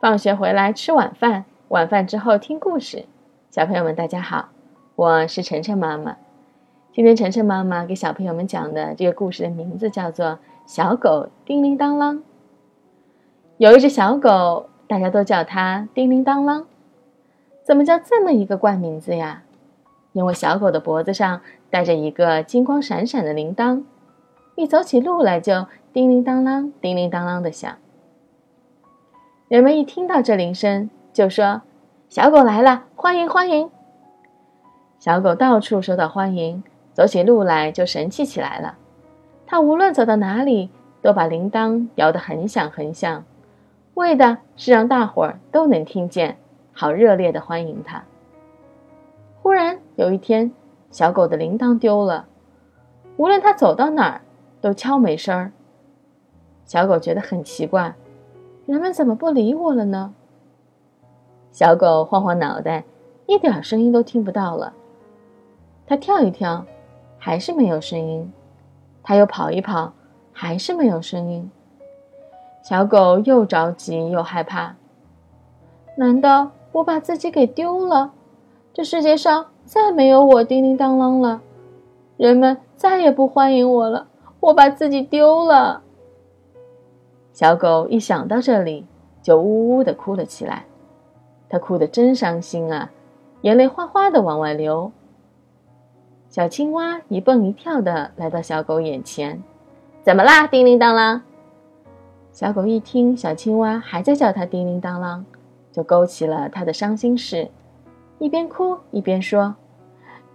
放学回来吃晚饭，晚饭之后听故事。小朋友们，大家好，我是晨晨妈妈。今天晨晨妈妈给小朋友们讲的这个故事的名字叫做《小狗叮铃当啷》。有一只小狗，大家都叫它叮铃当啷。怎么叫这么一个怪名字呀？因为小狗的脖子上戴着一个金光闪闪的铃铛，一走起路来就叮铃当啷、叮铃当啷的响。人们一听到这铃声，就说：“小狗来了，欢迎欢迎！”小狗到处受到欢迎，走起路来就神气起来了。它无论走到哪里，都把铃铛摇得很响很响，为的是让大伙儿都能听见。好热烈的欢迎它。忽然有一天，小狗的铃铛丢了，无论它走到哪儿都敲没声儿。小狗觉得很奇怪，人们怎么不理我了呢？小狗晃晃脑袋，一点声音都听不到了。它跳一跳，还是没有声音；它又跑一跑，还是没有声音。小狗又着急又害怕，难道？我把自己给丢了，这世界上再没有我叮叮当啷了，人们再也不欢迎我了。我把自己丢了。小狗一想到这里，就呜呜的哭了起来。它哭得真伤心啊，眼泪哗哗的往外流。小青蛙一蹦一跳的来到小狗眼前，怎么啦？叮铃当啷。小狗一听小青蛙还在叫它叮铃当啷。就勾起了它的伤心事，一边哭一边说：“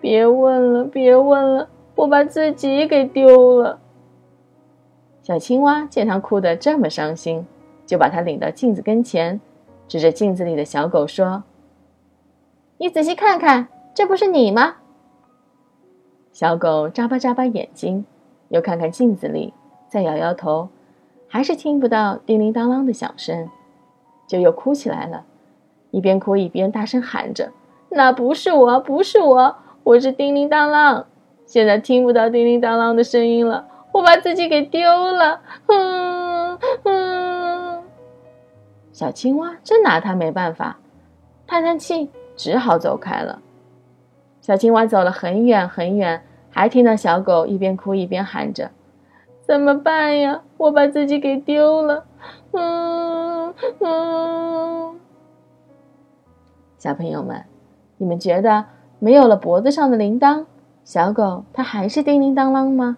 别问了，别问了，我把自己给丢了。”小青蛙见它哭得这么伤心，就把它领到镜子跟前，指着镜子里的小狗说：“你仔细看看，这不是你吗？”小狗眨巴眨巴眼睛，又看看镜子里，再摇摇头，还是听不到叮铃当啷的响声。就又哭起来了，一边哭一边大声喊着：“那不是我，不是我，我是叮铃当啷。现在听不到叮铃当啷的声音了，我把自己给丢了。”哼哼。小青蛙真拿他没办法，叹叹气，只好走开了。小青蛙走了很远很远，还听到小狗一边哭一边喊着：“怎么办呀？我把自己给丢了。”嗯嗯，小朋友们，你们觉得没有了脖子上的铃铛，小狗它还是叮铃当啷吗？